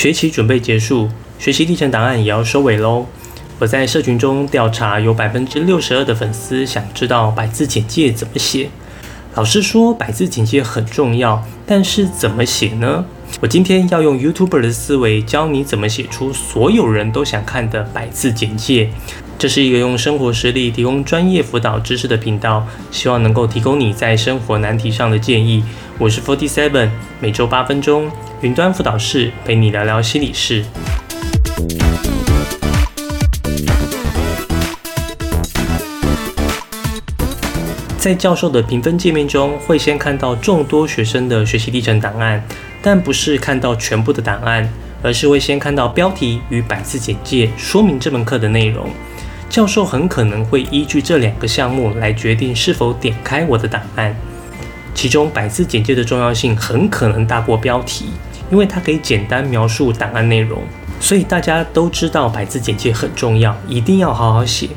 学期准备结束，学习历程档案也要收尾喽。我在社群中调查，有百分之六十二的粉丝想知道百字简介怎么写。老师说百字简介很重要，但是怎么写呢？我今天要用 YouTuber 的思维教你怎么写出所有人都想看的百字简介。这是一个用生活实例提供专业辅导知识的频道，希望能够提供你在生活难题上的建议。我是 Forty Seven，每周八分钟，云端辅导室陪你聊聊心理事。在教授的评分界面中，会先看到众多学生的学习历程档案，但不是看到全部的档案，而是会先看到标题与百字简介，说明这门课的内容。教授很可能会依据这两个项目来决定是否点开我的档案，其中百字简介的重要性很可能大过标题，因为它可以简单描述档案内容，所以大家都知道百字简介很重要，一定要好好写。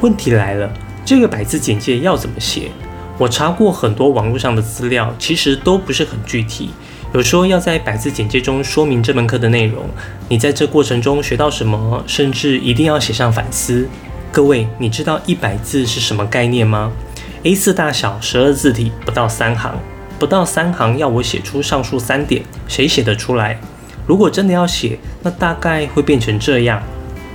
问题来了，这个百字简介要怎么写？我查过很多网络上的资料，其实都不是很具体。有说要在百字简介中说明这门课的内容，你在这过程中学到什么，甚至一定要写上反思。各位，你知道一百字是什么概念吗？A4 大小，十二字体，不到三行，不到三行要我写出上述三点，谁写得出来？如果真的要写，那大概会变成这样。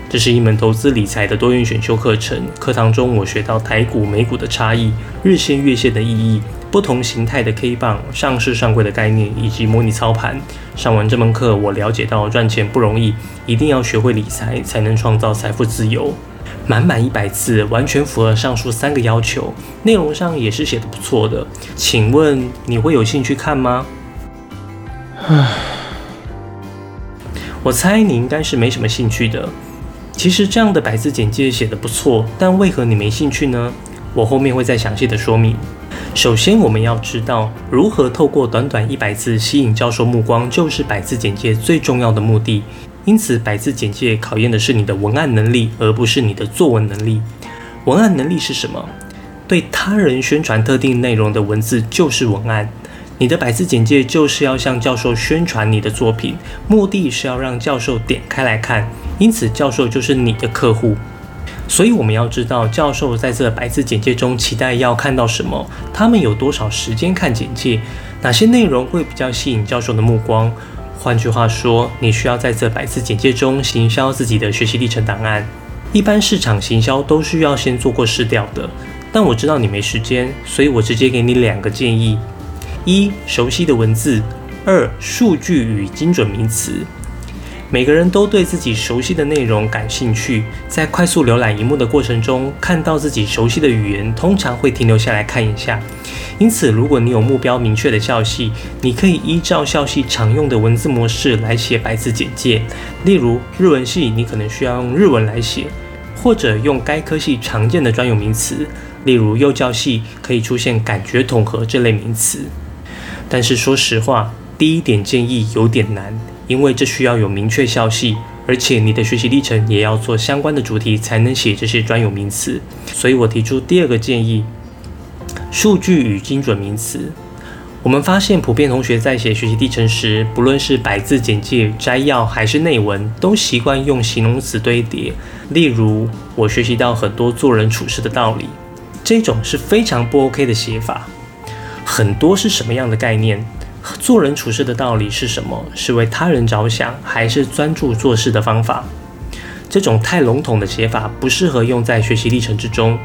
这是一门投资理财的多元选修课程，课堂中我学到台股、美股的差异、日线、月线的意义。不同形态的 K 棒、上市上柜的概念以及模拟操盘。上完这门课，我了解到赚钱不容易，一定要学会理财，才能创造财富自由。满满一百字，完全符合上述三个要求，内容上也是写的不错的。请问你会有兴趣看吗？唉，我猜你应该是没什么兴趣的。其实这样的百字简介写的不错，但为何你没兴趣呢？我后面会再详细的说明。首先，我们要知道如何透过短短一百字吸引教授目光，就是百字简介最重要的目的。因此，百字简介考验的是你的文案能力，而不是你的作文能力。文案能力是什么？对他人宣传特定内容的文字就是文案。你的百字简介就是要向教授宣传你的作品，目的是要让教授点开来看。因此，教授就是你的客户。所以我们要知道教授在这百字简介中期待要看到什么，他们有多少时间看简介，哪些内容会比较吸引教授的目光。换句话说，你需要在这百字简介中行销自己的学习历程档案。一般市场行销都需要先做过试调的，但我知道你没时间，所以我直接给你两个建议：一、熟悉的文字；二、数据与精准名词。每个人都对自己熟悉的内容感兴趣，在快速浏览荧幕的过程中，看到自己熟悉的语言，通常会停留下来看一下。因此，如果你有目标明确的校系，你可以依照校系常用的文字模式来写白字简介。例如，日文系你可能需要用日文来写，或者用该科系常见的专有名词，例如幼教系可以出现感觉统合这类名词。但是说实话，第一点建议有点难。因为这需要有明确校系，而且你的学习历程也要做相关的主题，才能写这些专有名词。所以我提出第二个建议：数据与精准名词。我们发现，普遍同学在写学习历程时，不论是百字简介、摘要还是内文，都习惯用形容词堆叠。例如，我学习到很多做人处事的道理，这种是非常不 OK 的写法。很多是什么样的概念？做人处事的道理是什么？是为他人着想，还是专注做事的方法？这种太笼统的写法不适合用在学习历程之中。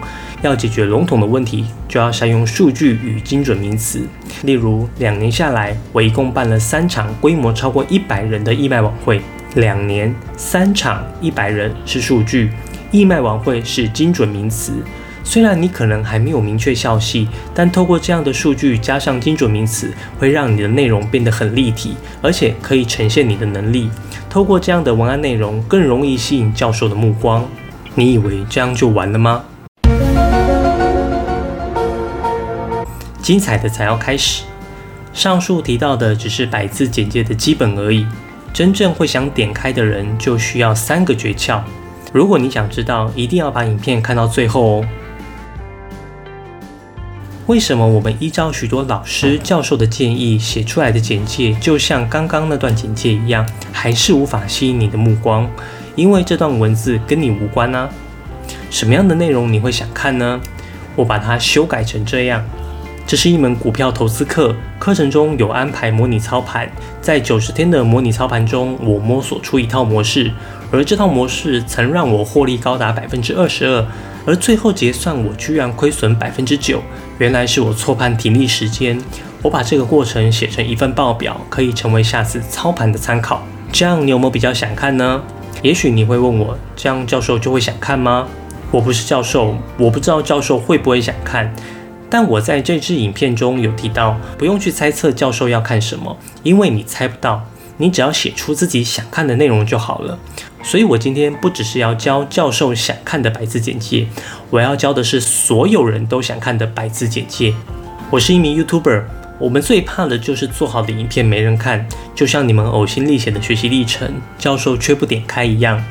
要解决笼统的问题，就要善用数据与精准名词。例如，两年下来，我一共办了三场规模超过一百人的义卖晚会。两年三场一百人是数据，义卖晚会是精准名词。虽然你可能还没有明确校系，但透过这样的数据加上精准名词，会让你的内容变得很立体，而且可以呈现你的能力。透过这样的文案内容，更容易吸引教授的目光。你以为这样就完了吗？精彩的才要开始。上述提到的只是百字简介的基本而已，真正会想点开的人，就需要三个诀窍。如果你想知道，一定要把影片看到最后哦。为什么我们依照许多老师、教授的建议写出来的简介，就像刚刚那段简介一样，还是无法吸引你的目光？因为这段文字跟你无关呢。什么样的内容你会想看呢？我把它修改成这样。这是一门股票投资课，课程中有安排模拟操盘。在九十天的模拟操盘中，我摸索出一套模式，而这套模式曾让我获利高达百分之二十二，而最后结算我居然亏损百分之九。原来是我错判停利时间。我把这个过程写成一份报表，可以成为下次操盘的参考。这样你有没有比较想看呢？也许你会问我，这样教授就会想看吗？我不是教授，我不知道教授会不会想看。但我在这支影片中有提到，不用去猜测教授要看什么，因为你猜不到，你只要写出自己想看的内容就好了。所以我今天不只是要教教授想看的白字简介，我要教的是所有人都想看的白字简介。我是一名 YouTuber，我们最怕的就是做好的影片没人看，就像你们呕心沥血的学习历程，教授却不点开一样。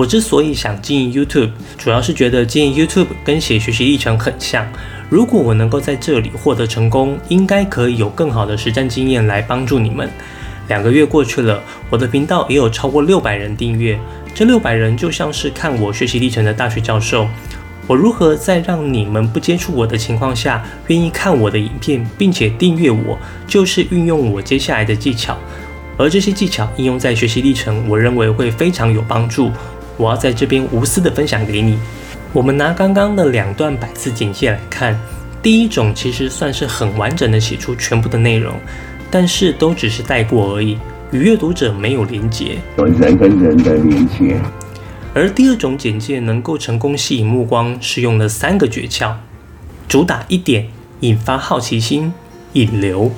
我之所以想经营 YouTube，主要是觉得经营 YouTube 跟写学习历程很像。如果我能够在这里获得成功，应该可以有更好的实战经验来帮助你们。两个月过去了，我的频道也有超过六百人订阅。这六百人就像是看我学习历程的大学教授。我如何在让你们不接触我的情况下，愿意看我的影片，并且订阅我，就是运用我接下来的技巧。而这些技巧应用在学习历程，我认为会非常有帮助。我要在这边无私的分享给你。我们拿刚刚的两段百字简介来看，第一种其实算是很完整的写出全部的内容，但是都只是带过而已，与阅读者没有连接，有人跟人的连接。而第二种简介能够成功吸引目光，是用了三个诀窍，主打一点，引发好奇心，引流。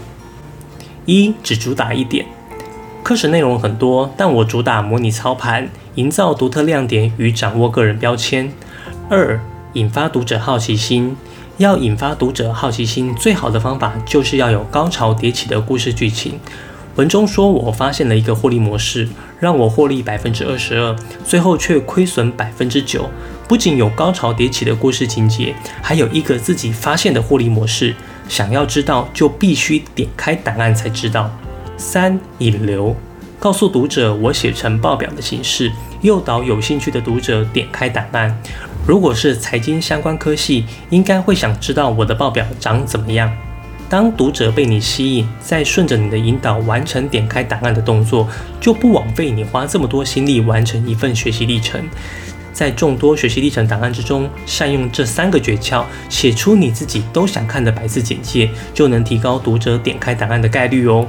一只主打一点，课程内容很多，但我主打模拟操盘，营造独特亮点与掌握个人标签。二、引发读者好奇心。要引发读者好奇心，最好的方法就是要有高潮迭起的故事剧情。文中说，我发现了一个获利模式，让我获利百分之二十二，最后却亏损百分之九。不仅有高潮迭起的故事情节，还有一个自己发现的获利模式。想要知道，就必须点开档案才知道。三、引流，告诉读者我写成报表的形式，诱导有兴趣的读者点开档案。如果是财经相关科系，应该会想知道我的报表长怎么样。当读者被你吸引，再顺着你的引导完成点开档案的动作，就不枉费你花这么多心力完成一份学习历程。在众多学习历程档案之中，善用这三个诀窍，写出你自己都想看的白字简介，就能提高读者点开档案的概率哦。